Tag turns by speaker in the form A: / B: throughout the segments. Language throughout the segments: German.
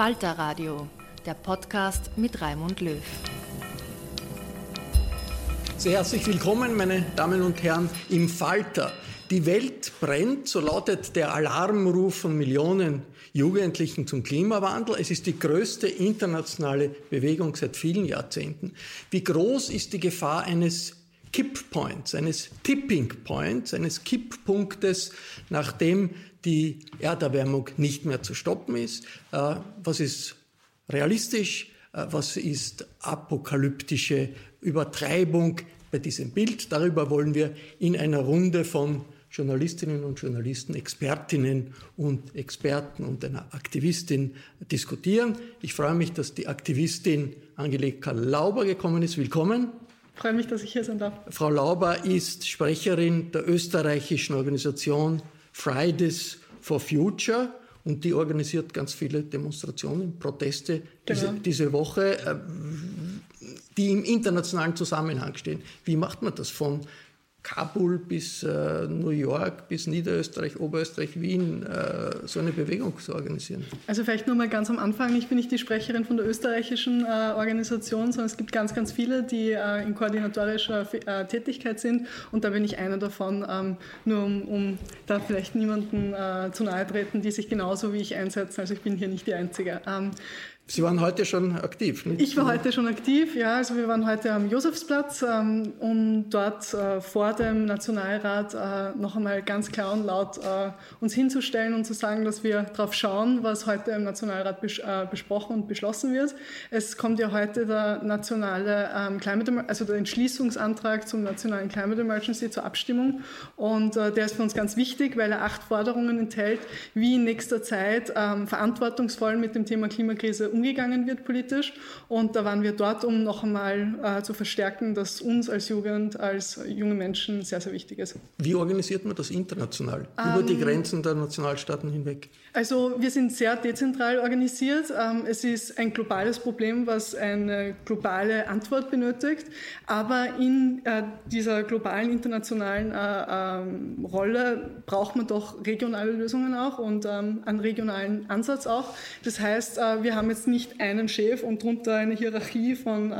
A: Falter Radio, der Podcast mit Raimund Löw.
B: Sehr herzlich willkommen, meine Damen und Herren, im Falter. Die Welt brennt, so lautet der Alarmruf von Millionen Jugendlichen zum Klimawandel. Es ist die größte internationale Bewegung seit vielen Jahrzehnten. Wie groß ist die Gefahr eines Kipppoints, eines Tipping Points, eines Kipppunktes, nachdem die Erderwärmung nicht mehr zu stoppen ist? Äh, was ist realistisch? Äh, was ist apokalyptische Übertreibung bei diesem Bild? Darüber wollen wir in einer Runde von Journalistinnen und Journalisten, Expertinnen und Experten und einer Aktivistin diskutieren. Ich freue mich, dass die Aktivistin Angelika Lauber gekommen ist. Willkommen.
C: Ich freue mich, dass ich hier sein darf.
B: Frau Lauber ist Sprecherin der österreichischen Organisation Fridays for Future und die organisiert ganz viele Demonstrationen, Proteste genau. diese, diese Woche, äh, die im internationalen Zusammenhang stehen. Wie macht man das von Kabul bis äh, New York, bis Niederösterreich, Oberösterreich, Wien, äh, so eine Bewegung zu organisieren?
C: Also vielleicht nur mal ganz am Anfang, ich bin nicht die Sprecherin von der österreichischen äh, Organisation, sondern es gibt ganz, ganz viele, die äh, in koordinatorischer äh, Tätigkeit sind und da bin ich einer davon, ähm, nur um, um, da vielleicht niemanden äh, zu nahe treten, die sich genauso wie ich einsetzen, also ich bin hier nicht die Einzige. Ähm,
B: Sie waren heute schon aktiv,
C: nicht? Ich war heute schon aktiv, ja. Also wir waren heute am Josefsplatz, ähm, um dort äh, vor dem Nationalrat äh, noch einmal ganz klar und laut äh, uns hinzustellen und zu sagen, dass wir darauf schauen, was heute im Nationalrat bes äh, besprochen und beschlossen wird. Es kommt ja heute der nationale ähm, Climate, also der Entschließungsantrag zum nationalen Climate Emergency zur Abstimmung und äh, der ist für uns ganz wichtig, weil er acht Forderungen enthält, wie in nächster Zeit ähm, verantwortungsvoll mit dem Thema Klimakrise umgehen umgegangen wird politisch. Und da waren wir dort, um noch einmal äh, zu verstärken, dass uns als Jugend, als junge Menschen sehr, sehr wichtig ist.
B: Wie organisiert man das international, ähm, über die ähm, Grenzen der Nationalstaaten hinweg?
C: Also wir sind sehr dezentral organisiert. Ähm, es ist ein globales Problem, was eine globale Antwort benötigt. Aber in äh, dieser globalen internationalen äh, ähm, Rolle braucht man doch regionale Lösungen auch und ähm, einen regionalen Ansatz auch. Das heißt, äh, wir haben jetzt nicht einen Chef und darunter eine Hierarchie von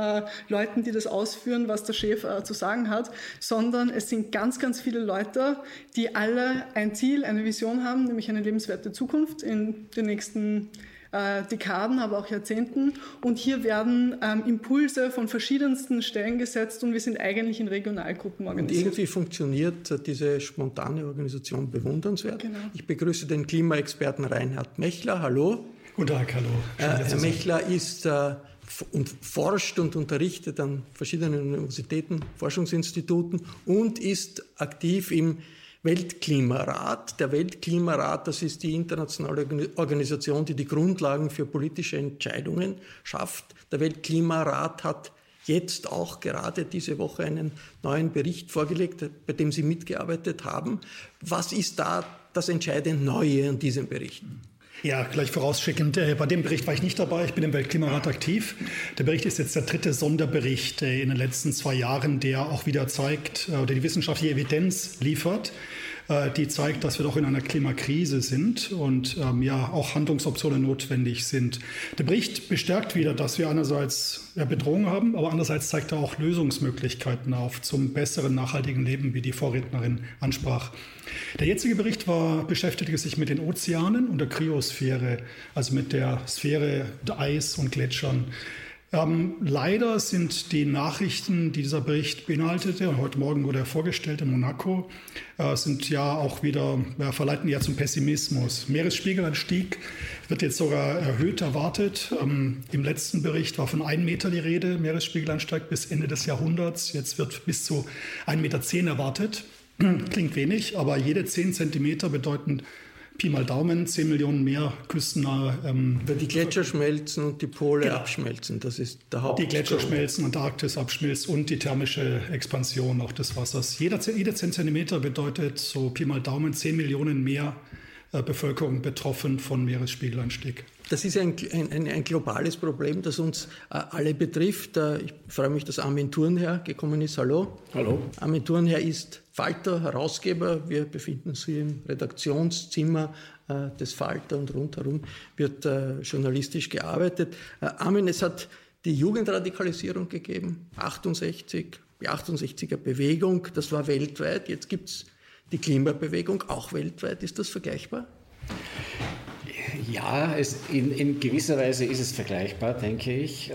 C: Leuten, die das ausführen, was der Chef zu sagen hat, sondern es sind ganz, ganz viele Leute, die alle ein Ziel, eine Vision haben, nämlich eine lebenswerte Zukunft Zukunft, in den nächsten äh, Dekaden, aber auch Jahrzehnten. Und hier werden ähm, Impulse von verschiedensten Stellen gesetzt und wir sind eigentlich in Regionalgruppen organisiert.
B: Und irgendwie funktioniert diese spontane Organisation bewundernswert. Genau. Ich begrüße den Klimaexperten Reinhard Mechler. Hallo.
D: Guten Tag, hallo.
B: Äh, Herr Mechler ist äh, und forscht und unterrichtet an verschiedenen Universitäten, Forschungsinstituten und ist aktiv im Weltklimarat. Der Weltklimarat, das ist die internationale Organisation, die die Grundlagen für politische Entscheidungen schafft. Der Weltklimarat hat jetzt auch gerade diese Woche einen neuen Bericht vorgelegt, bei dem Sie mitgearbeitet haben. Was ist da das entscheidend Neue an diesem Bericht?
D: Ja, gleich vorausschickend. Äh, bei dem Bericht war ich nicht dabei. Ich bin im Weltklimarat aktiv. Der Bericht ist jetzt der dritte Sonderbericht äh, in den letzten zwei Jahren, der auch wieder zeigt äh, oder die wissenschaftliche Evidenz liefert, die zeigt, dass wir doch in einer Klimakrise sind und ähm, ja auch Handlungsoptionen notwendig sind. Der Bericht bestärkt wieder, dass wir einerseits Bedrohungen haben, aber andererseits zeigt er auch Lösungsmöglichkeiten auf zum besseren nachhaltigen Leben, wie die Vorrednerin ansprach. Der jetzige Bericht war, beschäftigte sich mit den Ozeanen und der Kryosphäre, also mit der Sphäre der Eis und Gletschern. Ähm, leider sind die Nachrichten, die dieser Bericht beinhaltete, und heute Morgen wurde er vorgestellt in Monaco, äh, sind ja auch wieder, ja, verleiten ja zum Pessimismus. Meeresspiegelanstieg wird jetzt sogar erhöht erwartet. Ähm, Im letzten Bericht war von 1 Meter die Rede, Meeresspiegelanstieg bis Ende des Jahrhunderts. Jetzt wird bis zu 1,10 Meter erwartet. Klingt wenig, aber jede 10 Zentimeter bedeuten Pi mal Daumen 10 Millionen mehr küstennahe.
B: Ähm, Weil die Gletscher schmelzen und die Pole genau. abschmelzen, das ist der Haupt.
D: Die Gletscher schmelzen, Antarktis abschmilzt und die thermische Expansion auch des Wassers. Jeder, jede 10 Zentimeter bedeutet so Pi mal Daumen 10 Millionen mehr äh, Bevölkerung betroffen von Meeresspiegelanstieg.
B: Das ist ein, ein, ein, globales Problem, das uns äh, alle betrifft. Äh, ich freue mich, dass Armin Thurnherr gekommen ist. Hallo.
D: Hallo.
B: Armin Thurnherr ist Falter, Herausgeber. Wir befinden uns im Redaktionszimmer äh, des Falter und rundherum wird äh, journalistisch gearbeitet. Äh, Armin, es hat die Jugendradikalisierung gegeben, 68, die 68er Bewegung, das war weltweit. Jetzt gibt es die Klimabewegung, auch weltweit. Ist das vergleichbar?
E: Ja, es, in, in, gewisser Weise ist es vergleichbar, denke ich.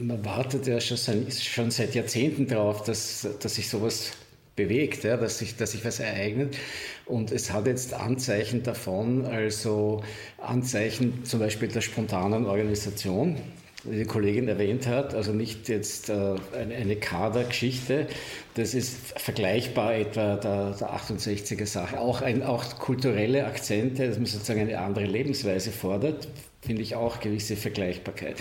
E: Man wartet ja schon, schon, seit Jahrzehnten darauf, dass, dass sich sowas bewegt, ja, dass, sich, dass sich was ereignet. Und es hat jetzt Anzeichen davon, also Anzeichen zum Beispiel der spontanen Organisation die die Kollegin erwähnt hat, also nicht jetzt äh, eine, Kadergeschichte, das ist vergleichbar etwa der, der 68er Sache. Auch, ein, auch kulturelle Akzente, dass man sozusagen eine andere Lebensweise fordert, finde ich auch gewisse Vergleichbarkeit.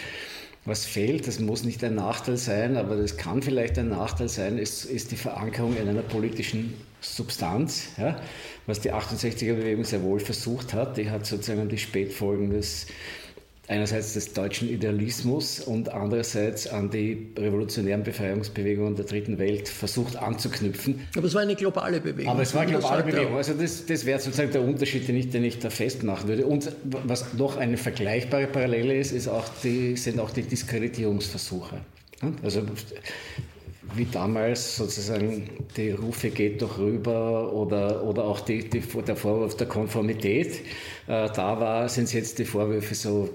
E: Was fehlt, das muss nicht ein Nachteil sein, aber das kann vielleicht ein Nachteil sein, ist, ist die Verankerung in einer politischen Substanz, ja, was die 68er-Bewegung sehr wohl versucht hat. Die hat sozusagen die Spätfolgen des einerseits des deutschen Idealismus und andererseits an die revolutionären Befreiungsbewegungen der dritten Welt versucht anzuknüpfen.
B: Aber es war eine globale Bewegung.
E: Aber es war eine globale Bewegung. Also das, das wäre sozusagen der Unterschied, den ich, den ich da festmachen würde. Und was noch eine vergleichbare Parallele ist, ist auch die, sind auch die Diskreditierungsversuche. Also wie damals sozusagen die Rufe geht doch rüber oder, oder auch die, die, der Vorwurf der Konformität. Äh, da war, sind es jetzt die Vorwürfe so,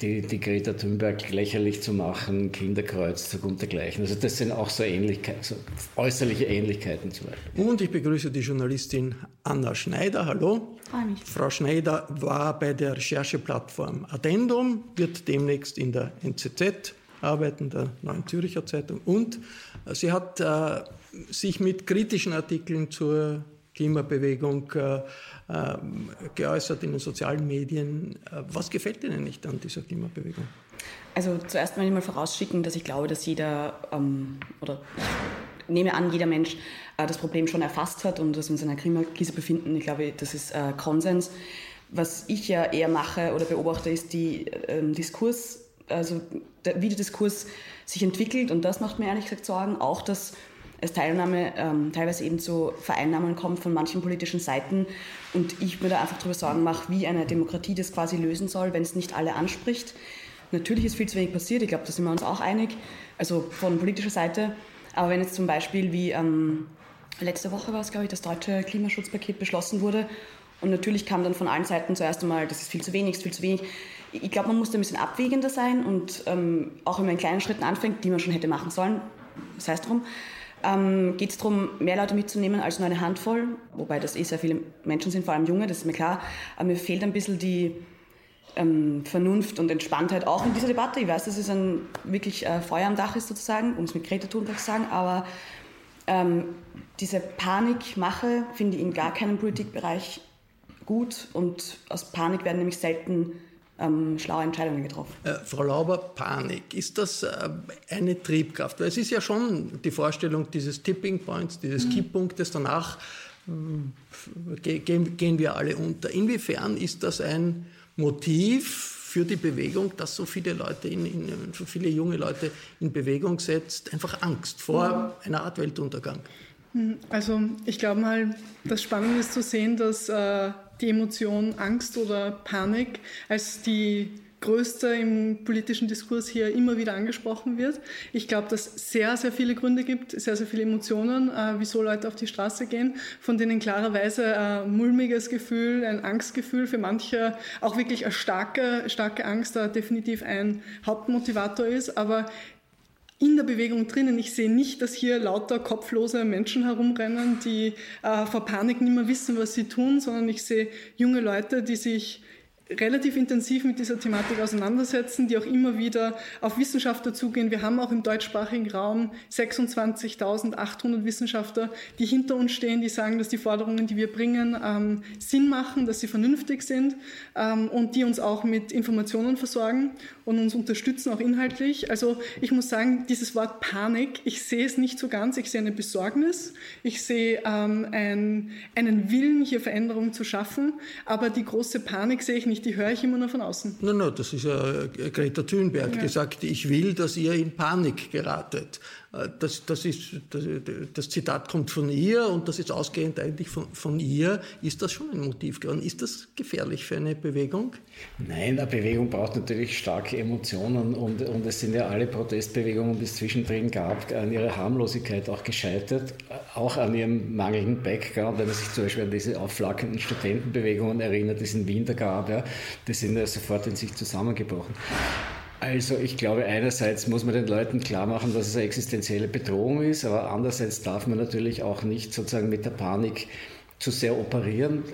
E: die, die Greta Thunberg lächerlich zu machen, Kinderkreuz zugrunde gleichen. Also das sind auch so Ähnlichkeiten, so äußerliche Ähnlichkeiten zum Beispiel.
B: Und ich begrüße die Journalistin Anna Schneider. Hallo.
F: mich.
B: Frau Schneider war bei der Rechercheplattform Addendum, wird demnächst in der NZZ arbeiten, der Neuen Zürcher Zeitung. Und sie hat äh, sich mit kritischen Artikeln zur Klimabewegung äh, äh, geäußert in den sozialen Medien. Äh, was gefällt Ihnen nicht an dieser Klimabewegung?
F: Also zuerst mal mal vorausschicken, dass ich glaube, dass jeder ähm, oder ich nehme an, jeder Mensch äh, das Problem schon erfasst hat und dass wir uns in einer Klimakrise befinden. Ich glaube, das ist Konsens. Was ich ja eher mache oder beobachte, ist die ähm, Diskurs also wie der Diskurs sich entwickelt und das macht mir ehrlich gesagt Sorgen. Auch, dass es Teilnahme ähm, teilweise eben zu Vereinnahmen kommt von manchen politischen Seiten und ich mir da einfach darüber Sorgen mache, wie eine Demokratie das quasi lösen soll, wenn es nicht alle anspricht. Natürlich ist viel zu wenig passiert, ich glaube, da sind wir uns auch einig, also von politischer Seite. Aber wenn jetzt zum Beispiel wie ähm, letzte Woche war es, glaube ich, das deutsche Klimaschutzpaket beschlossen wurde und natürlich kam dann von allen Seiten zuerst einmal, das ist viel zu wenig, ist viel zu wenig ich glaube, man muss da ein bisschen abwägender sein und ähm, auch wenn man in kleinen Schritten anfängt, die man schon hätte machen sollen, sei es drum, ähm, geht es darum, mehr Leute mitzunehmen als nur eine Handvoll, wobei das eh sehr viele Menschen sind, vor allem junge, das ist mir klar. Aber mir fehlt ein bisschen die ähm, Vernunft und Entspanntheit auch in dieser Debatte. Ich weiß, dass es ein wirklich äh, Feuer am Dach ist sozusagen, um es mit Greta Thunberg zu sagen, aber ähm, diese Panikmache finde ich in gar keinem Politikbereich gut und aus Panik werden nämlich selten ähm, schlaue Entscheidungen getroffen.
B: Äh, Frau Lauber, Panik, ist das äh, eine Triebkraft? Weil es ist ja schon die Vorstellung dieses Tipping Points, dieses mhm. Kipppunktes, danach äh, gehen, gehen wir alle unter. Inwiefern ist das ein Motiv für die Bewegung, dass so viele Leute, in, in, so viele junge Leute in Bewegung setzt, einfach Angst vor mhm. einer Art Weltuntergang?
C: Also ich glaube mal, das Spannende ist zu sehen, dass äh, die Emotion Angst oder Panik als die größte im politischen Diskurs hier immer wieder angesprochen wird. Ich glaube, dass es sehr, sehr viele Gründe gibt, sehr, sehr viele Emotionen, äh, wieso Leute auf die Straße gehen, von denen klarerweise ein mulmiges Gefühl, ein Angstgefühl, für manche auch wirklich eine starke, starke Angst da definitiv ein Hauptmotivator ist. Aber in der Bewegung drinnen. Ich sehe nicht, dass hier lauter kopflose Menschen herumrennen, die äh, vor Panik nicht mehr wissen, was sie tun, sondern ich sehe junge Leute, die sich relativ intensiv mit dieser Thematik auseinandersetzen, die auch immer wieder auf Wissenschaftler zugehen. Wir haben auch im deutschsprachigen Raum 26.800 Wissenschaftler, die hinter uns stehen, die sagen, dass die Forderungen, die wir bringen, ähm, Sinn machen, dass sie vernünftig sind ähm, und die uns auch mit Informationen versorgen und uns unterstützen, auch inhaltlich. Also ich muss sagen, dieses Wort Panik, ich sehe es nicht so ganz. Ich sehe eine Besorgnis, ich sehe ähm, ein, einen Willen, hier Veränderungen zu schaffen, aber die große Panik sehe ich nicht nicht, die höre ich immer nur von außen.
B: Nein, nein, das ist ja Greta Thunberg, ja. die sagt, ich will, dass ihr in Panik geratet. Äh, das, das, ist, das, das, Zitat kommt von ihr und das ist ausgehend eigentlich von, von ihr. Ist das schon ein Motiv geworden? Ist das gefährlich für eine Bewegung?
E: Nein, eine Bewegung braucht natürlich starke Emotionen und, und es sind ja alle Protestbewegungen, die es zwischendrin gab, an ihrer Harmlosigkeit auch gescheitert, auch an ihrem mangelnden Background, wenn man sich zum Beispiel an diese aufflackernden Studentenbewegungen erinnert, die es in Wien da gab, ja, die sind ja sofort in sich zusammengebrochen. Also ich glaube, einerseits muss man den Leuten klar machen, dass es eine existenzielle Bedrohung ist, aber andererseits darf man natürlich auch nicht sozusagen mit der Panik zu sehr operieren.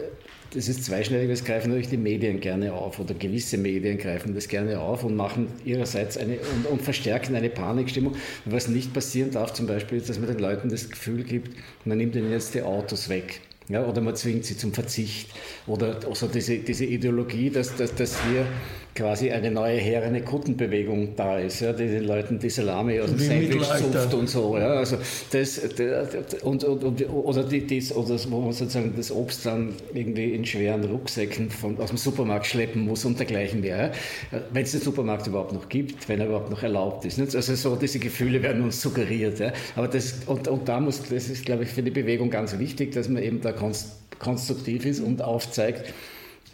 E: Das ist zweischneidig, das greifen natürlich die Medien gerne auf oder gewisse Medien greifen das gerne auf und machen ihrerseits eine und, und verstärken eine Panikstimmung. Was nicht passieren darf zum Beispiel ist, dass man den Leuten das Gefühl gibt, man nimmt ihnen jetzt die Autos weg. Ja, oder man zwingt sie zum Verzicht. Oder also diese, diese Ideologie, dass, dass, dass hier quasi eine neue herrene Kuttenbewegung da ist, ja, die den Leuten die Salami aus dem Sandwich zupft und so. Ja, also das, das und, und, und, oder, die, dies, oder wo man sozusagen das Obst dann irgendwie in schweren Rucksäcken von, aus dem Supermarkt schleppen muss und dergleichen mehr. Ja. Wenn es den Supermarkt überhaupt noch gibt, wenn er überhaupt noch erlaubt ist. Nicht? Also so diese Gefühle werden uns suggeriert. Ja. Aber das, und, und da muss, das ist, glaube ich, für die Bewegung ganz wichtig, dass man eben da konstruktiv ist und aufzeigt,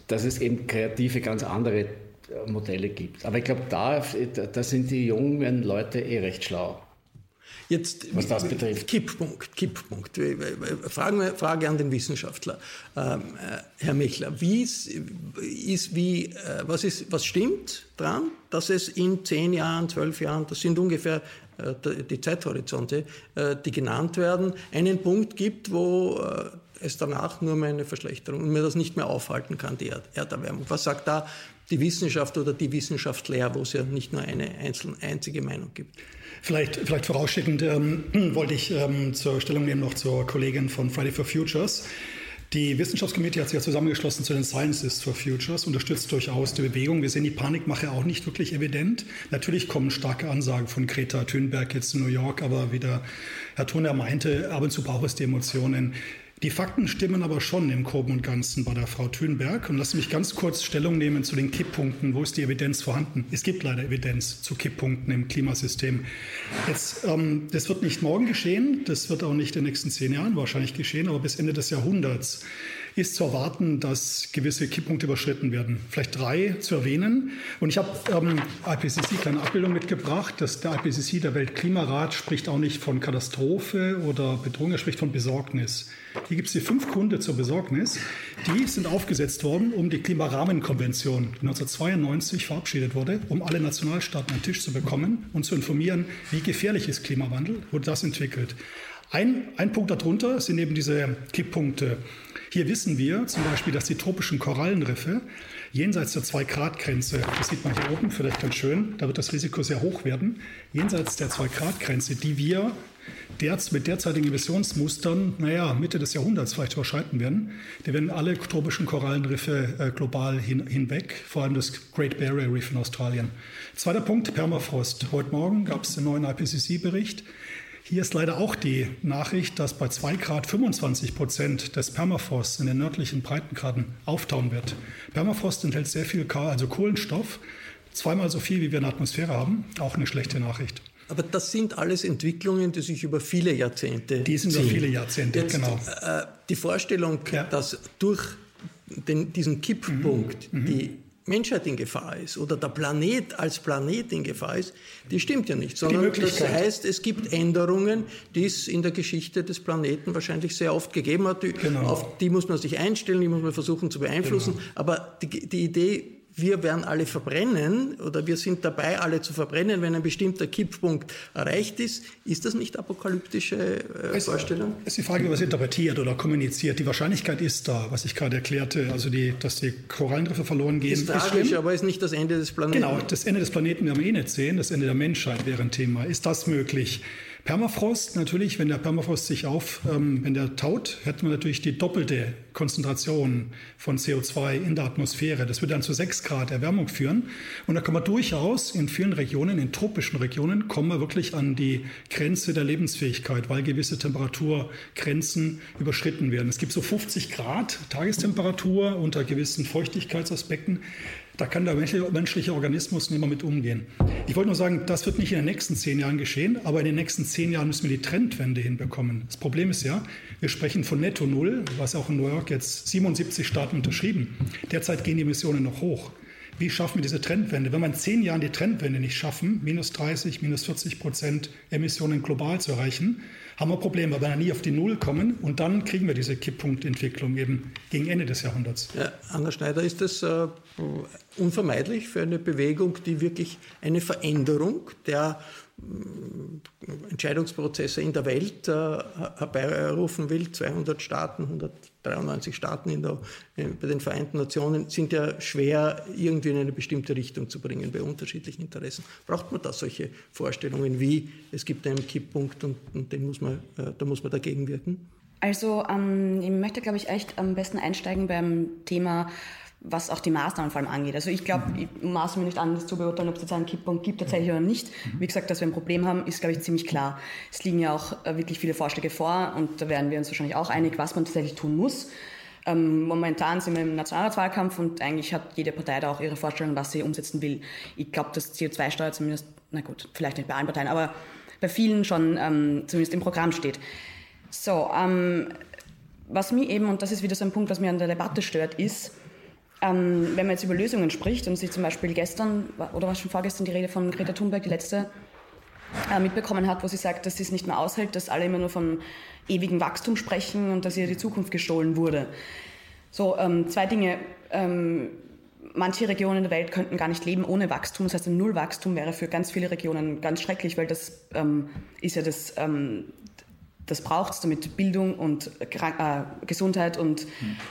E: dass es eben kreative, ganz andere Modelle gibt. Aber ich glaube, da, da sind die jungen Leute eh recht schlau.
B: Jetzt, was das betrifft. Kipppunkt, Kipppunkt. Frage, Frage an den Wissenschaftler, ähm, äh, Herr Michler. Wie ist, ist, wie, äh, was, ist, was stimmt dran, dass es in zehn Jahren, zwölf Jahren, das sind ungefähr äh, die Zeithorizonte, äh, die genannt werden, einen Punkt gibt, wo äh, es danach nur mehr eine Verschlechterung und mir das nicht mehr aufhalten kann, die Erderwärmung. Was sagt da die Wissenschaft oder die Wissenschaftler, wo es ja nicht nur eine einzelne, einzige Meinung gibt.
D: Vielleicht, vielleicht vorausschickend ähm, wollte ich ähm, zur Stellung nehmen noch zur Kollegin von Friday for Futures. Die Wissenschaftskomitee hat sich ja zusammengeschlossen zu den Scientists for Futures, unterstützt durchaus die Bewegung. Wir sehen die Panikmache auch nicht wirklich evident. Natürlich kommen starke Ansagen von Greta Thunberg jetzt in New York, aber wie der Herr Thuner meinte, ab und zu braucht es die Emotionen. Die Fakten stimmen aber schon im Groben und Ganzen bei der Frau Thünberg. Und lassen mich ganz kurz Stellung nehmen zu den Kipppunkten. Wo ist die Evidenz vorhanden? Es gibt leider Evidenz zu Kipppunkten im Klimasystem. Jetzt, ähm, das wird nicht morgen geschehen, das wird auch nicht in den nächsten zehn Jahren wahrscheinlich geschehen, aber bis Ende des Jahrhunderts ist zu erwarten, dass gewisse Kipppunkte überschritten werden. Vielleicht drei zu erwähnen. Und ich habe ähm, IPCC kleine Abbildung mitgebracht. dass der IPCC, der Weltklimarat, spricht auch nicht von Katastrophe oder Bedrohung, er spricht von Besorgnis. Hier gibt es die fünf Gründe zur Besorgnis. Die sind aufgesetzt worden, um die Klimarahmenkonvention, die 1992 verabschiedet wurde, um alle Nationalstaaten an den Tisch zu bekommen und zu informieren, wie gefährlich ist Klimawandel, wurde das entwickelt. Ein, ein Punkt darunter sind eben diese Kipppunkte. Hier wissen wir zum Beispiel, dass die tropischen Korallenriffe jenseits der 2-Grad-Grenze, das sieht man hier oben vielleicht ganz schön, da wird das Risiko sehr hoch werden, jenseits der 2-Grad-Grenze, die wir derz, mit derzeitigen Emissionsmustern, naja, Mitte des Jahrhunderts vielleicht überschreiten werden. Da werden alle tropischen Korallenriffe äh, global hin, hinweg, vor allem das Great Barrier Reef in Australien. Zweiter Punkt, Permafrost. Heute Morgen gab es den neuen IPCC-Bericht. Hier ist leider auch die Nachricht, dass bei 2 Grad 25 Prozent des Permafrosts in den nördlichen Breitengraden auftauen wird. Permafrost enthält sehr viel also Kohlenstoff, zweimal so viel, wie wir in der Atmosphäre haben. Auch eine schlechte Nachricht.
B: Aber das sind alles Entwicklungen, die sich über viele Jahrzehnte
D: Die sind über viele Jahrzehnte,
B: Jetzt,
D: genau.
B: Äh, die Vorstellung, ja. dass durch den, diesen Kipppunkt mhm. die Menschheit in Gefahr ist oder der Planet als Planet in Gefahr ist, die stimmt ja nicht. Sondern das heißt, es gibt Änderungen, die es in der Geschichte des Planeten wahrscheinlich sehr oft gegeben hat. Die, genau. Auf die muss man sich einstellen, die muss man versuchen zu beeinflussen. Genau. Aber die, die Idee wir werden alle verbrennen oder wir sind dabei, alle zu verbrennen, wenn ein bestimmter Kipppunkt erreicht ist. Ist das nicht apokalyptische äh, es, Vorstellung?
D: Es ist die Frage, was interpretiert oder kommuniziert. Die Wahrscheinlichkeit ist da, was ich gerade erklärte, also die, dass die Korallenriffe verloren gehen.
B: Ist tragisch, ist aber ist nicht das Ende des Planeten.
D: Genau, das Ende des Planeten werden wir eh nicht sehen, das Ende der Menschheit wäre ein Thema. Ist das möglich? Permafrost natürlich, wenn der Permafrost sich auf, ähm, wenn der taut, hätten wir natürlich die doppelte Konzentration von CO2 in der Atmosphäre. Das würde dann zu 6 Grad Erwärmung führen. Und da kommen wir durchaus in vielen Regionen, in tropischen Regionen, kommen wir wirklich an die Grenze der Lebensfähigkeit, weil gewisse Temperaturgrenzen überschritten werden. Es gibt so 50 Grad Tagestemperatur unter gewissen Feuchtigkeitsaspekten. Da kann der menschliche Organismus nicht mehr mit umgehen. Ich wollte nur sagen, das wird nicht in den nächsten zehn Jahren geschehen, aber in den nächsten zehn Jahren müssen wir die Trendwende hinbekommen. Das Problem ist ja, wir sprechen von Netto Null, was auch in New York jetzt 77 Staaten unterschrieben. Derzeit gehen die Emissionen noch hoch. Wie schaffen wir diese Trendwende? Wenn wir in zehn Jahren die Trendwende nicht schaffen, minus 30, minus 40 Prozent Emissionen global zu erreichen, haben wir Probleme, weil wir nie auf die Null kommen und dann kriegen wir diese Kipppunktentwicklung eben gegen Ende des Jahrhunderts.
B: Ja, Anna Schneider, ist das äh, unvermeidlich für eine Bewegung, die wirklich eine Veränderung der Entscheidungsprozesse in der Welt äh, herbeirufen will. 200 Staaten, 193 Staaten in der, bei den Vereinten Nationen sind ja schwer irgendwie in eine bestimmte Richtung zu bringen bei unterschiedlichen Interessen. Braucht man da solche Vorstellungen wie, es gibt einen Kipppunkt und, und den muss man, äh, da muss man dagegen wirken?
F: Also ähm, ich möchte, glaube ich, echt am besten einsteigen beim Thema was auch die Maßnahmen vor allem angeht. Also ich glaube, ich maße mir nicht an, das zu beurteilen, ob es jetzt einen Kipppunkt gibt tatsächlich oder nicht. Wie gesagt, dass wir ein Problem haben, ist, glaube ich, ziemlich klar. Es liegen ja auch äh, wirklich viele Vorschläge vor und da werden wir uns wahrscheinlich auch einig, was man tatsächlich tun muss. Ähm, momentan sind wir im Nationalratswahlkampf und eigentlich hat jede Partei da auch ihre Vorstellung, was sie umsetzen will. Ich glaube, dass CO2-Steuer zumindest, na gut, vielleicht nicht bei allen Parteien, aber bei vielen schon ähm, zumindest im Programm steht. So, ähm, was mir eben, und das ist wieder so ein Punkt, was mir an der Debatte stört, ist, ähm, wenn man jetzt über Lösungen spricht und sich zum Beispiel gestern oder war schon vorgestern die Rede von Greta Thunberg, die letzte, äh, mitbekommen hat, wo sie sagt, dass sie es nicht mehr aushält, dass alle immer nur vom ewigen Wachstum sprechen und dass ihr die Zukunft gestohlen wurde. So, ähm, zwei Dinge. Ähm, manche Regionen der Welt könnten gar nicht leben ohne Wachstum. Das heißt, ein Nullwachstum wäre für ganz viele Regionen ganz schrecklich, weil das ähm, ist ja das, ähm, das braucht es, damit Bildung und äh, Gesundheit und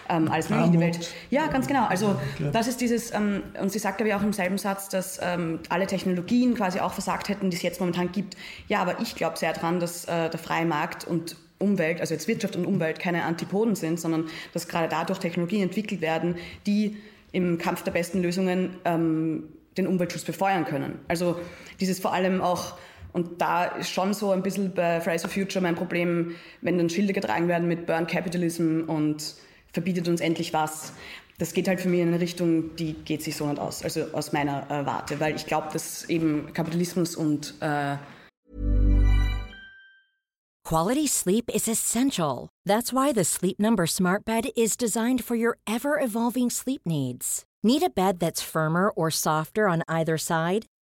F: ähm, alles mögliche in die Welt. Ja, ganz genau. Also das ist dieses, ähm, und sie sagt aber ja auch im selben Satz, dass ähm, alle Technologien quasi auch versagt hätten, die es jetzt momentan gibt. Ja, aber ich glaube sehr daran, dass äh, der freie Markt und Umwelt, also jetzt Wirtschaft und Umwelt keine Antipoden sind, sondern dass gerade dadurch Technologien entwickelt werden, die im Kampf der besten Lösungen ähm, den Umweltschutz befeuern können. Also dieses vor allem auch und da ist schon so ein bisschen bei Fridays for Future mein Problem, wenn dann Schilder getragen werden mit Burn Capitalism und verbietet uns endlich was. Das geht halt für mich in eine Richtung, die geht sich so nicht aus, also aus meiner äh, Warte, weil ich glaube, dass eben Kapitalismus und äh
G: Quality sleep is essential. That's why the Sleep Number Smart Bed is designed for your ever-evolving sleep needs. Need a bed that's firmer or softer on either side?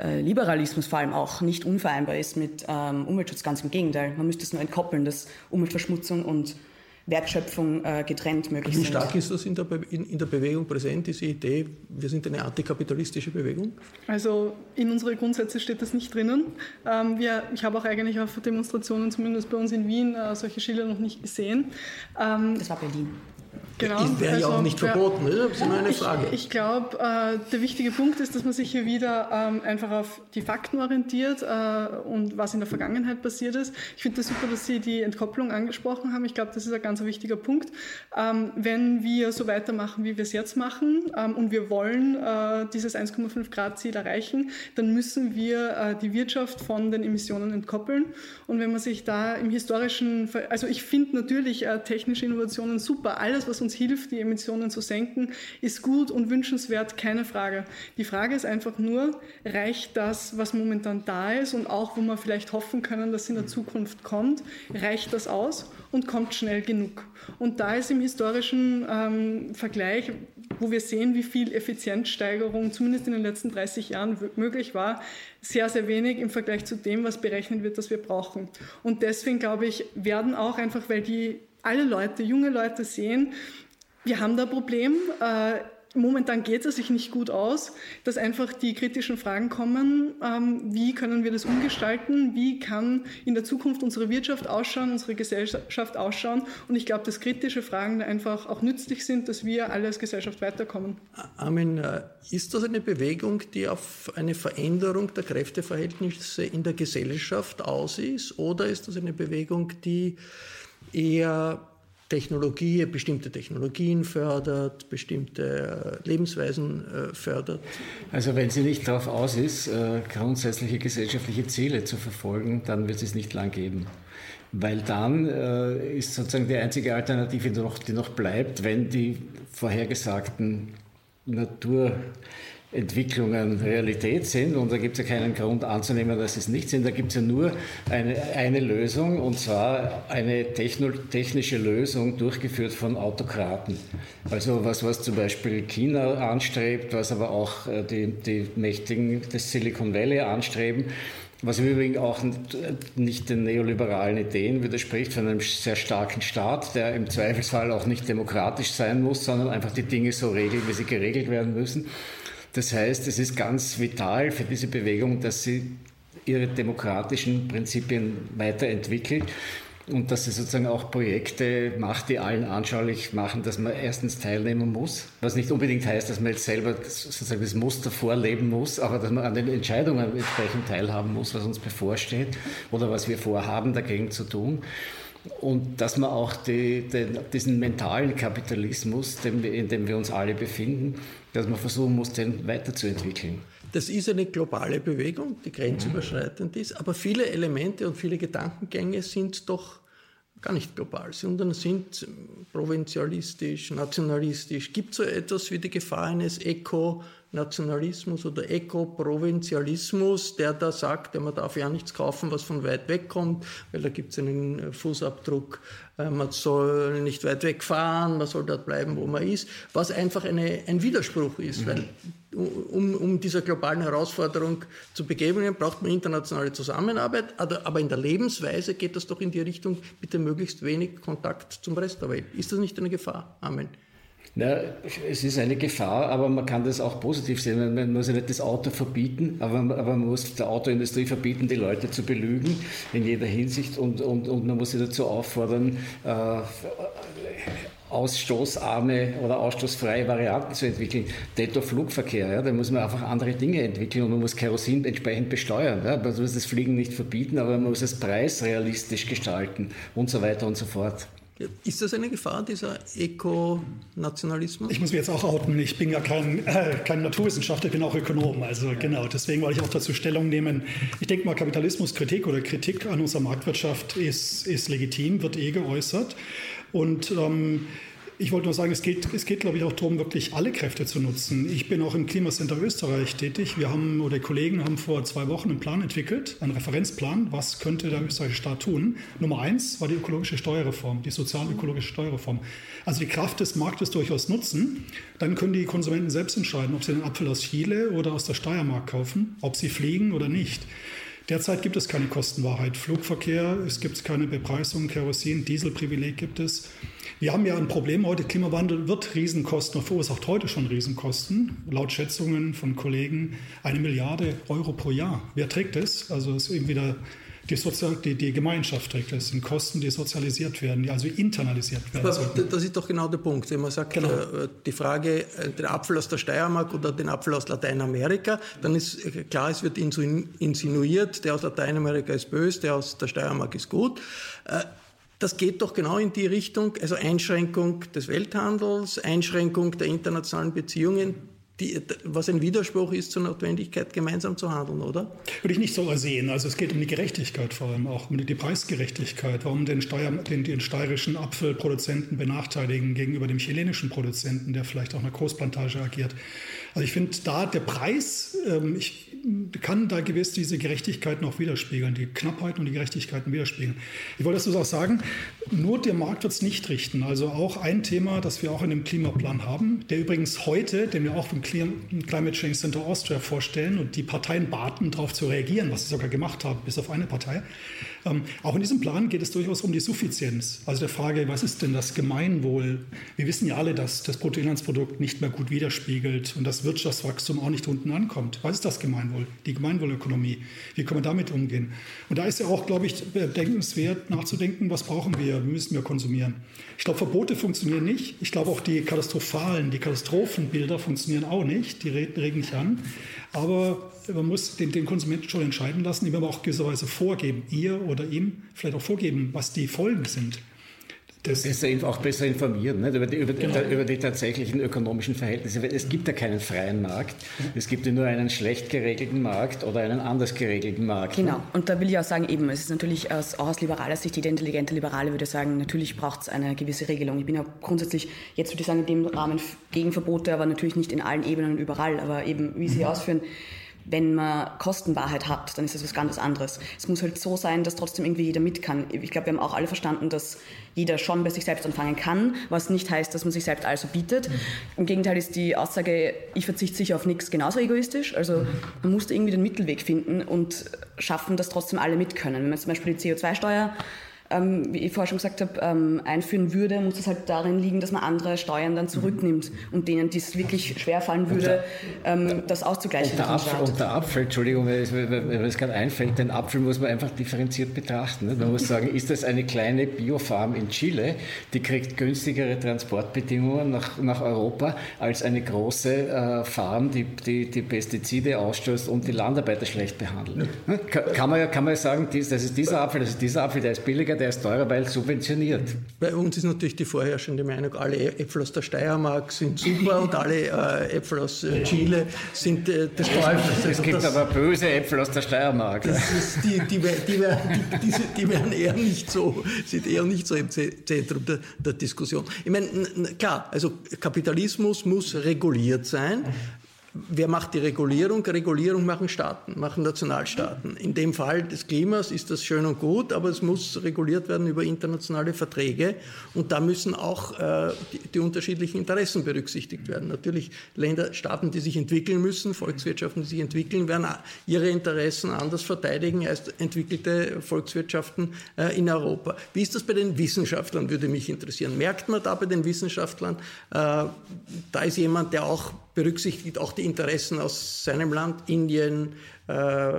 F: Äh, Liberalismus vor allem auch nicht unvereinbar ist mit ähm, Umweltschutz. Ganz im Gegenteil. Man müsste es nur entkoppeln, dass Umweltverschmutzung und Wertschöpfung äh, getrennt möglich
B: Wie
F: sind.
B: stark ist das in der, Be in, in der Bewegung präsent, diese Idee, wir sind eine antikapitalistische Bewegung?
C: Also in unsere Grundsätze steht das nicht drinnen. Ähm, wir, ich habe auch eigentlich auf Demonstrationen, zumindest bei uns in Wien, äh, solche Schilder noch nicht gesehen. Ähm,
F: das war Berlin.
C: Genau.
B: Wäre ja auch
C: also,
B: nicht verboten, ne? das ist immer eine Frage.
C: Ich, ich glaube, äh, der wichtige Punkt ist, dass man sich hier wieder ähm, einfach auf die Fakten orientiert äh, und was in der Vergangenheit passiert ist. Ich finde es das super, dass Sie die Entkopplung angesprochen haben. Ich glaube, das ist ein ganz wichtiger Punkt. Ähm, wenn wir so weitermachen, wie wir es jetzt machen ähm, und wir wollen äh, dieses 1,5 Grad Ziel erreichen, dann müssen wir äh, die Wirtschaft von den Emissionen entkoppeln. Und wenn man sich da im historischen, also ich finde natürlich äh, technische Innovationen super. Alles, was uns hilft, die Emissionen zu senken, ist gut und wünschenswert, keine Frage. Die Frage ist einfach nur, reicht das, was momentan da ist und auch, wo wir vielleicht hoffen können, dass in der Zukunft kommt, reicht das aus und kommt schnell genug? Und da ist im historischen ähm, Vergleich, wo wir sehen, wie viel Effizienzsteigerung zumindest in den letzten 30 Jahren möglich war, sehr, sehr wenig im Vergleich zu dem, was berechnet wird, dass wir brauchen. Und deswegen glaube ich, werden auch einfach, weil die alle Leute, junge Leute sehen, wir haben da ein Problem. Äh, momentan geht es sich nicht gut aus, dass einfach die kritischen Fragen kommen, ähm, wie können wir das umgestalten, wie kann in der Zukunft unsere Wirtschaft ausschauen, unsere Gesellschaft ausschauen. Und ich glaube, dass kritische Fragen einfach auch nützlich sind, dass wir alle als Gesellschaft weiterkommen.
B: Armin, äh, ist das eine Bewegung, die auf eine Veränderung der Kräfteverhältnisse in der Gesellschaft aus ist? Oder ist das eine Bewegung, die eher Technologie, bestimmte Technologien fördert, bestimmte äh, Lebensweisen äh, fördert.
E: Also wenn sie nicht darauf aus ist, äh, grundsätzliche gesellschaftliche Ziele zu verfolgen, dann wird es nicht lang geben. Weil dann ist sozusagen die einzige Alternative, die noch, die noch bleibt, wenn die vorhergesagten Natur Entwicklungen Realität sind und da gibt es ja keinen Grund anzunehmen, dass es nicht sind. Da gibt es ja nur eine, eine Lösung und zwar eine techno, technische Lösung durchgeführt von Autokraten. Also was, was zum Beispiel China anstrebt, was aber auch äh, die, die Mächtigen des Silicon Valley anstreben. Was im Übrigen auch nicht den neoliberalen Ideen widerspricht, von einem sehr starken Staat, der im Zweifelsfall auch nicht demokratisch sein muss, sondern einfach die Dinge so regeln, wie sie geregelt werden müssen. Das heißt, es ist ganz vital für diese Bewegung, dass sie ihre demokratischen Prinzipien weiterentwickelt und dass sie sozusagen auch Projekte macht, die allen anschaulich machen, dass man erstens teilnehmen muss, was nicht unbedingt heißt, dass man jetzt selber sozusagen das Muster vorleben muss, aber dass man an den Entscheidungen entsprechend teilhaben muss, was uns bevorsteht oder was wir vorhaben, dagegen zu tun. Und dass man auch die, den, diesen mentalen Kapitalismus, in dem wir uns alle befinden, dass man versuchen muss, den weiterzuentwickeln.
B: Das ist eine globale Bewegung, die grenzüberschreitend ist, aber viele Elemente und viele Gedankengänge sind doch gar nicht global, sondern sind provinzialistisch, nationalistisch. Gibt es so etwas wie die Gefahr eines Eco- Nationalismus oder Ekoprovinzialismus, der da sagt, man darf ja nichts kaufen, was von weit weg kommt, weil da gibt es einen Fußabdruck, äh, man soll nicht weit weg fahren, man soll dort bleiben, wo man ist, was einfach eine, ein Widerspruch ist, mhm. weil um, um dieser globalen Herausforderung zu begegnen, braucht man internationale Zusammenarbeit, aber in der Lebensweise geht das doch in die Richtung, bitte möglichst wenig Kontakt zum Rest der Welt. Ist das nicht eine Gefahr? Amen.
E: Ja, es ist eine Gefahr, aber man kann das auch positiv sehen. Man muss ja nicht das Auto verbieten, aber, aber man muss der Autoindustrie verbieten, die Leute zu belügen in jeder Hinsicht und, und, und man muss sie dazu auffordern, äh, ausstoßarme oder ausstoßfreie Varianten zu entwickeln. Detto Flugverkehr, ja, da muss man einfach andere Dinge entwickeln und man muss Kerosin entsprechend besteuern. Ja. Man muss das Fliegen nicht verbieten, aber man muss es preisrealistisch gestalten und so weiter und so fort.
B: Ist das eine Gefahr, dieser Ekonationalismus?
D: Ich muss mich jetzt auch outen. Ich bin ja kein, äh, kein Naturwissenschaftler, ich bin auch Ökonom. Also genau, deswegen wollte ich auch dazu Stellung nehmen. Ich denke mal, Kapitalismuskritik oder Kritik an unserer Marktwirtschaft ist, ist legitim, wird eh geäußert. Und ähm, Ich wollte nur sagen, es geht, es geht, glaube ich, auch darum, wirklich alle Kräfte zu nutzen. Ich bin auch im Klimacenter Österreich tätig. Wir haben, oder Kollegen haben vor zwei Wochen einen Plan entwickelt, einen Referenzplan. Was könnte der österreichische Staat tun? Nummer eins war die ökologische Steuerreform, die sozial-ökologische Steuerreform. Also die Kraft des Marktes durchaus nutzen. Dann können die Konsumenten selbst entscheiden, ob sie den Apfel aus Chile oder aus der Steiermark kaufen, ob sie fliegen oder nicht. Derzeit gibt es keine Kostenwahrheit. Flugverkehr, es gibt keine Bepreisung, Kerosin, Dieselprivileg gibt es. Wir haben ja ein Problem heute. Klimawandel wird Riesenkosten, verursacht heute schon Riesenkosten. Laut Schätzungen von Kollegen eine Milliarde Euro pro Jahr. Wer trägt es? Also es ist eben wieder die, Sozial die, die Gemeinschaft trägt es. sind Kosten, die sozialisiert werden, die also internalisiert werden.
B: Aber das ist doch genau der Punkt. Wenn man sagt, genau. Äh, die Frage, äh, den Apfel aus der Steiermark oder den Apfel aus Lateinamerika, dann ist äh, klar, es wird insinuiert, der aus Lateinamerika ist böse, der aus der Steiermark ist gut. Das geht doch genau in die Richtung, also Einschränkung des Welthandels, Einschränkung der internationalen Beziehungen, die, was ein Widerspruch ist zur Notwendigkeit, gemeinsam zu handeln, oder?
D: Würde ich nicht so sehen. Also es geht um die Gerechtigkeit vor allem auch, um die Preisgerechtigkeit. Warum den, Steier, den, den steirischen Apfelproduzenten benachteiligen gegenüber dem chilenischen Produzenten, der vielleicht auch eine Großplantage agiert. Also ich finde da der Preis, ähm, ich kann da gewiss diese Gerechtigkeiten auch widerspiegeln, die Knappheiten und die Gerechtigkeiten widerspiegeln. Ich wollte das auch sagen, nur der Markt wird es nicht richten. Also auch ein Thema, das wir auch in dem Klimaplan haben, der übrigens heute, den wir auch vom Climate Change Center Austria vorstellen und die Parteien baten, darauf zu reagieren, was sie sogar gemacht haben, bis auf eine Partei. Ähm, auch in diesem Plan geht es durchaus um die Suffizienz, also der Frage, was ist denn das Gemeinwohl? Wir wissen ja alle, dass das Bruttoinlandsprodukt nicht mehr gut widerspiegelt und das Wirtschaftswachstum auch nicht unten ankommt. Was ist das Gemeinwohl? Die Gemeinwohlökonomie. Wie können wir damit umgehen? Und da ist ja auch, glaube ich, denkenswert nachzudenken, was brauchen wir, wie müssen wir konsumieren. Ich glaube, Verbote funktionieren nicht. Ich glaube, auch die katastrophalen, die Katastrophenbilder funktionieren auch nicht. Die regen nicht an. Aber man muss den, den Konsumenten schon entscheiden lassen, ihm aber auch gewisserweise vorgeben, ihr oder ihm vielleicht auch vorgeben, was die Folgen sind.
E: Das besser, auch besser informieren ne, über, die, über, genau. über, die tatsächlichen ökonomischen Verhältnisse. Es gibt ja keinen freien Markt. Es gibt ja nur einen schlecht geregelten Markt oder einen anders geregelten Markt.
F: Genau. Ne? Und da will ich auch sagen, eben, es ist natürlich aus, auch aus liberaler Sicht, jede intelligente Liberale würde sagen, natürlich braucht es eine gewisse Regelung. Ich bin ja grundsätzlich, jetzt würde ich sagen, in dem Rahmen gegen Verbote, aber natürlich nicht in allen Ebenen und überall. Aber eben, wie Sie mhm. ausführen, wenn man Kostenwahrheit hat, dann ist das was ganz anderes. Es muss halt so sein, dass trotzdem irgendwie jeder mit kann. Ich glaube, wir haben auch alle verstanden, dass jeder schon bei sich selbst anfangen kann, was nicht heißt, dass man sich selbst also bietet. Mhm. Im Gegenteil ist die Aussage, ich verzichte sicher auf nichts, genauso egoistisch. Also man muss da irgendwie den Mittelweg finden und schaffen, dass trotzdem alle mit können. Wenn man zum Beispiel die CO2-Steuer ähm, wie ich vorher schon gesagt habe, ähm, einführen würde, muss es halt darin liegen, dass man andere Steuern dann zurücknimmt und denen, die es wirklich schwerfallen würde, ähm, das auszugleichen.
E: Und der, Apfel, und der Apfel, Entschuldigung, wenn mir das gerade einfällt, den Apfel muss man einfach differenziert betrachten. Ne? Man muss sagen, ist das eine kleine Biofarm in Chile, die kriegt günstigere Transportbedingungen nach, nach Europa als eine große äh, Farm, die, die, die Pestizide ausstößt und die Landarbeiter schlecht behandelt. Ja. Ne? Kann, kann, man ja, kann man sagen, das ist dieser Apfel, das ist dieser Apfel, der ist billiger, der ist teurer, weil subventioniert.
B: Bei uns ist natürlich die vorherrschende Meinung, alle Äpfel aus der Steiermark sind super und alle äh, Äpfel aus äh, Chile sind äh, des Teufels.
E: Es gibt das, aber böse Äpfel aus der Steiermark.
B: Die, die, die, die, werden eher nicht so, sind eher nicht so im Zentrum der, der Diskussion. Ich meine, klar, also Kapitalismus muss reguliert sein. Wer macht die Regulierung? Regulierung machen Staaten, machen Nationalstaaten. In dem Fall des Klimas ist das schön und gut, aber es muss reguliert werden über internationale Verträge und da müssen auch äh, die, die, unterschiedlichen Interessen berücksichtigt werden. Natürlich Länder, Staaten, die sich entwickeln müssen, Volkswirtschaften, die sich entwickeln, werden ihre Interessen anders verteidigen als entwickelte Volkswirtschaften äh, in Europa. Wie ist das bei den Wissenschaftlern, würde mich interessieren. Merkt man da bei den Wissenschaftlern, äh, da ist jemand, der auch berücksichtigt auch die Interessen aus seinem Land, Indien, äh,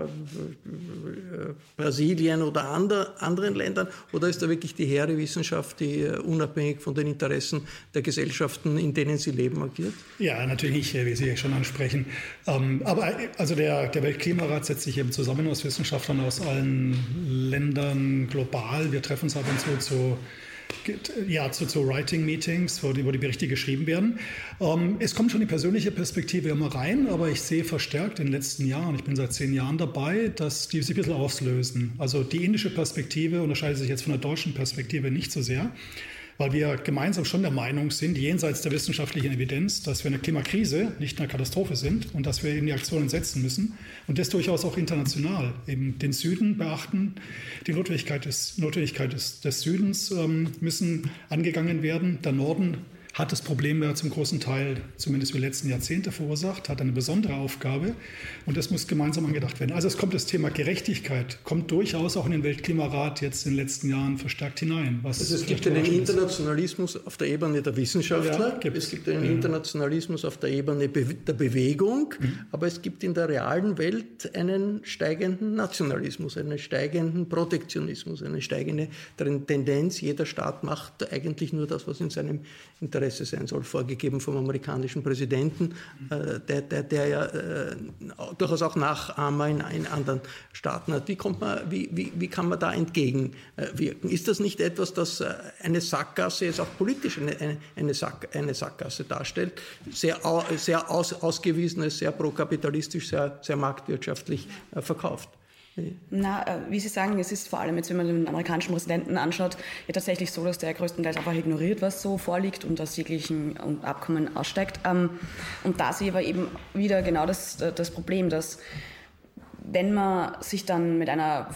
B: Brasilien oder andre, anderen Ländern? Oder ist da wirklich die hehre Wissenschaft, die uh, unabhängig von den Interessen der Gesellschaften, in denen sie leben, agiert?
D: Ja, natürlich, wie Sie ja schon ansprechen. Ähm, aber also der, der Weltklimarat setzt sich eben zusammen aus Wissenschaftlern aus allen Ländern global. Wir treffen uns ab und zu zu ja, zu, zu Writing-Meetings, wo die, wo die Berichte geschrieben werden. Ähm, es kommt schon die persönliche Perspektive immer rein, aber ich sehe verstärkt in den letzten Jahren, ich bin seit zehn Jahren dabei, dass die sich ein bisschen auslösen. Also die indische Perspektive unterscheidet sich jetzt von der deutschen Perspektive nicht so sehr. Weil wir gemeinsam schon der Meinung sind, jenseits der wissenschaftlichen Evidenz, dass wir eine Klimakrise, nicht eine Katastrophe sind und dass wir eben die Aktionen setzen müssen und das durchaus auch international. Eben den Süden beachten, die Notwendigkeit des, Notwendigkeit des, des Südens ähm, müssen angegangen werden, der Norden hat das Problem ja zum großen Teil, zumindest über die letzten Jahrzehnte verursacht, hat eine besondere Aufgabe und das muss gemeinsam angedacht werden. Also es kommt das Thema Gerechtigkeit, kommt durchaus auch in den Weltklimarat jetzt in den letzten Jahren verstärkt hinein.
B: Was also es gibt einen Internationalismus auf der Ebene der Wissenschaftler, ja, es gibt einen Internationalismus auf der Ebene der Bewegung, mhm. aber es gibt in der realen Welt einen steigenden Nationalismus, einen steigenden Protektionismus, eine steigende Tendenz. Jeder Staat macht eigentlich nur das, was in seinem Interesse Interesse sein soll, vorgegeben vom amerikanischen Präsidenten, äh, der, der, der ja äh, durchaus auch Nachahmer in, in, anderen Staaten hat. Wie, kommt man, wie, wie, wie kann man da entgegenwirken? Ist das nicht etwas, das äh, eine Sackgasse, jetzt auch politisch eine, eine, Sack, eine Sackgasse darstellt? Sehr, sehr aus, ausgewiesenes, sehr prokapitalistisch, sehr, sehr marktwirtschaftlich äh,
F: Na, äh, wie Sie sagen, es ist vor allem jetzt, wenn man den amerikanischen Präsidenten anschaut, ja tatsächlich so, dass der größtenteils einfach ignoriert, was so vorliegt und aus jeglichen Abkommen aussteigt. Ähm, und da sehe ich aber eben wieder genau das, das Problem, dass wenn man sich dann mit einer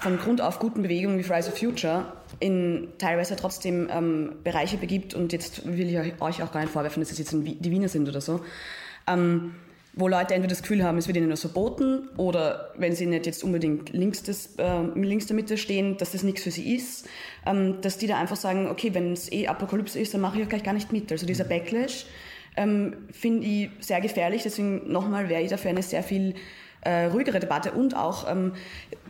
F: von Grund auf guten Bewegung wie Fridays for Future in teilweise trotzdem ähm, Bereiche begibt, und jetzt will ich euch auch gar nicht vorwerfen, dass es jetzt die Wiener sind oder so, ähm, wo Leute entweder das Gefühl haben, es wird ihnen was verboten oder wenn sie nicht jetzt unbedingt links, des, äh, links der Mitte stehen, dass das nichts für sie ist, ähm, dass die da einfach sagen, okay, wenn es eh Apokalypse ist, dann mache ich auch gleich gar nicht mit. Also dieser Backlash ähm, finde ich sehr gefährlich, deswegen nochmal wäre ich dafür eine sehr viel äh, ruhigere Debatte und auch, ähm,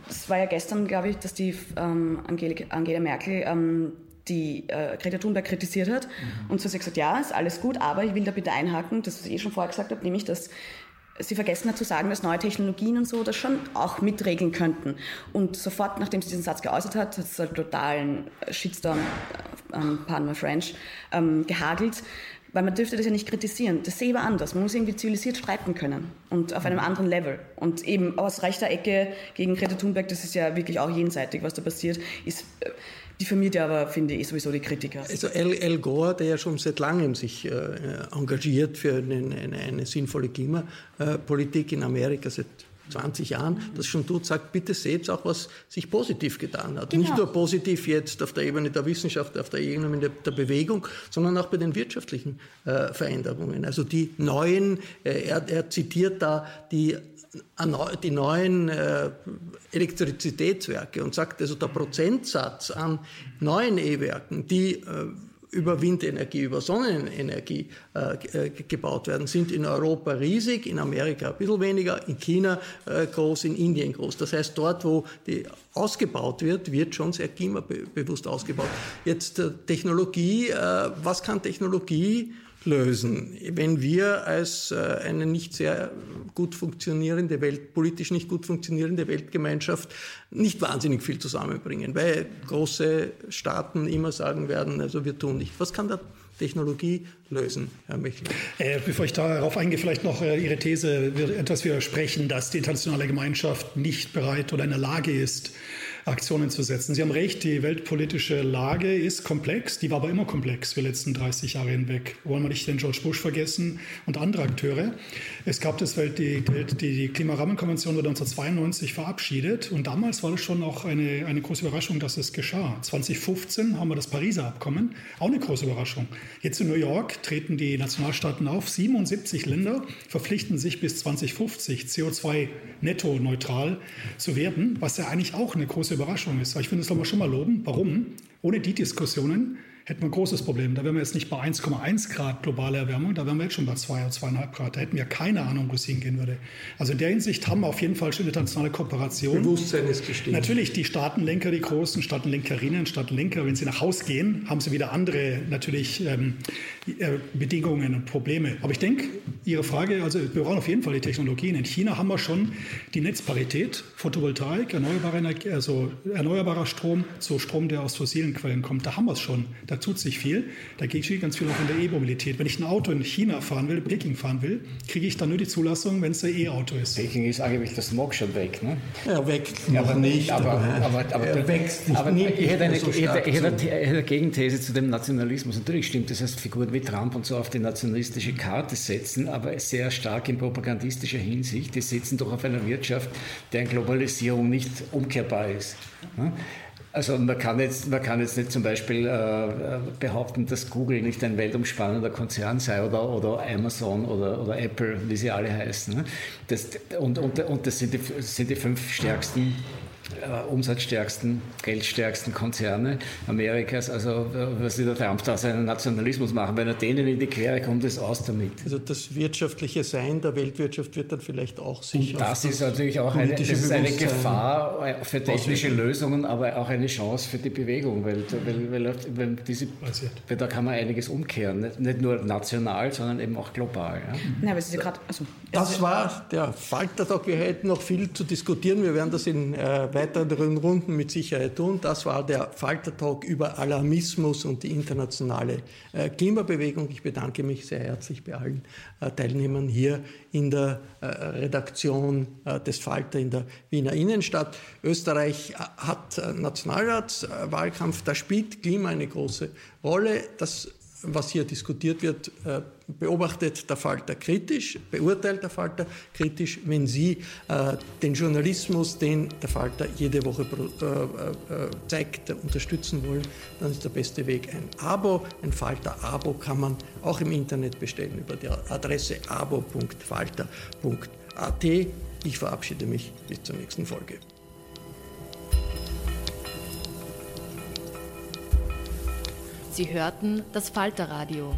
F: es war ja gestern, glaube ich, dass die ähm, Angela, Angela Merkel ähm, die äh, Greta Thunberg kritisiert hat. Mhm. Und so hat sie gesagt, ja, ist alles gut, aber ich will da bitte einhaken, das, was ich eh schon vorher gesagt habe, nämlich, dass sie vergessen hat zu sagen, dass neue Technologien und so das schon auch mitregeln könnten. Und sofort, nachdem sie diesen Satz geäußert hat, hat es einen totalen Shitstorm, äh, ähm, pardon my French, ähm, gehagelt. Weil man dürfte das ja nicht kritisieren. Das sehe ich aber anders. Man muss irgendwie zivilisiert streiten können und auf einem anderen Level. Und eben aus rechter Ecke gegen Greta Thunberg, das ist ja wirklich auch jenseitig, was da passiert, ist äh, diffamiert ja aber, finde ich, sowieso die Kritiker.
B: Also Al, Al Gore, der ja schon seit langem sich äh, engagiert für eine, eine, eine sinnvolle Klimapolitik in Amerika, seit 20 Jahren das schon tut, sagt, bitte seht auch, was sich positiv getan hat. Genau. Nicht nur positiv jetzt auf der Ebene der Wissenschaft, auf der Ebene der, der Bewegung, sondern auch bei den wirtschaftlichen äh, Veränderungen. Also die neuen, äh, er, er zitiert da die die neuen äh, Elektrizitätswerke und sagt also, der Prozentsatz an neuen E-Werken, die äh, über Windenergie, über Sonnenenergie äh, gebaut werden, sind in Europa riesig, in Amerika ein bisschen weniger, in China groß, in Indien groß. Das heißt, dort, wo die ausgebaut wird, wird schon sehr klimabewusst ausgebaut. Jetzt Technologie, was kann Technologie lösen. Wenn wir als äh, eine nicht sehr gut funktionierende Welt, politisch nicht gut funktionierende Weltgemeinschaft nicht wahnsinnig viel zusammenbringen, weil große Staaten immer sagen werden, also wir tun nicht. Was kann da Technologie lösen, Herr Michel?
D: Äh, bevor ich darauf eingehe, vielleicht noch äh, Ihre These etwas widersprechen, dass die internationale Gemeinschaft nicht bereit oder in der Lage ist, Aktionen zu setzen. Sie haben recht, die weltpolitische Lage ist komplex, die war aber immer komplex für die letzten 30 Jahre hinweg. Wollen wir nicht den George Bush vergessen und andere Akteure. Es gab das Welt, die, die, die Klimarahmenkonvention wurde 1992 verabschiedet und damals war es schon auch eine, eine große Überraschung, dass es geschah. 2015 haben wir das Pariser Abkommen, auch eine große Überraschung. Jetzt in New York treten die Nationalstaaten auf, 77 Länder verpflichten sich bis 2050 CO2 netto neutral zu werden, was ja eigentlich auch eine große Überraschung ist. Ich finde, das soll man schon mal loben. Warum? Ohne die Diskussionen hätten wir ein großes Problem. Da wären wir jetzt nicht bei 1,1 Grad globale Erwärmung, da wären wir jetzt schon bei 2 oder 2,5 Grad. Da hätten wir keine Ahnung, wo es hingehen würde. Also in der Hinsicht haben wir auf jeden Fall schon internationale Kooperation.
B: Bewusstsein ist gestiegen.
D: Natürlich die Staatenlenker, die großen Staatenlenkerinnen, Staatenlenker, wenn sie nach Hause gehen, haben sie wieder andere natürlich ähm, äh, Bedingungen und Probleme. Aber ich denke, Ihre Frage, also wir brauchen auf jeden Fall die Technologien. In China haben wir schon die Netzparität, Photovoltaik, erneuerbare Energie, also erneuerbarer Strom zu Strom, der aus fossilen Quellen kommt. Da haben wir es schon. Da tut sich viel. Da geht ganz viel auch in der E-Mobilität. Wenn ich ein Auto in China fahren will, Peking fahren will, kriege ich dann nur die Zulassung, wenn es ein E-Auto ist.
E: Peking ist eigentlich das Smog schon weg, ne?
B: Ja, weg noch aber, nicht.
E: Aber, aber, aber, er wächst nicht. Aber ich hätte eine, so ich hätte, ich hätte eine Gegenthese zu dem Nationalismus. Natürlich stimmt, das heißt, Figuren wie Trump und so auf die nationalistische Karte setzen, aber sehr stark in propagandistischer Hinsicht. Die setzen doch auf einer Wirtschaft, deren Globalisierung nicht umkehrbar ist. Also man kann jetzt, man kann jetzt nicht zum Beispiel äh, behaupten, dass Google nicht ein weltumspannender Konzern sei oder, oder Amazon oder, oder Apple, wie sie alle heißen. Ne? Das, und, und, und das sind die, sind die fünf stärksten äh, umsatzstärksten, geldstärksten Konzerne Amerikas. Also was will der Trump da seinen Nationalismus machen? Wenn er denen in die Quere kommt, ist aus damit.
B: Also das wirtschaftliche Sein der Weltwirtschaft wird dann vielleicht auch sich.
E: Und das ist natürlich auch eine, das ist eine Gefahr äh, für technische Lösungen, aber auch eine Chance für die Bewegung, weil, weil, weil, weil, diese, weil da kann man einiges umkehren. Nicht, nicht nur national, sondern eben auch global. Ja?
F: Ja, aber es ist ja grad, also,
B: das war der Faltertag. Wir hätten noch viel zu diskutieren. Wir werden das in äh, weiteren Runden mit Sicherheit tun. Das war der Faltertalk über Alarmismus und die internationale äh, Klimabewegung. Ich bedanke mich sehr herzlich bei allen äh, Teilnehmern hier in der äh, Redaktion des Falter in der Wiener Innenstadt. Österreich hat Nationalratswahlkampf, da spielt Klima eine große Rolle. Das was hier diskutiert wird, beobachtet der Falter kritisch, beurteilt der Falter kritisch. Wenn Sie äh, den Journalismus, den der Falter jede Woche äh, zeigt, unterstützen wollen, dann ist der beste Weg ein Abo. Ein Falter-Abo kann man auch im Internet bestellen über die Adresse abo.falter.at. Ich verabschiede mich bis zur nächsten Folge.
A: Sie hörten das Falterradio,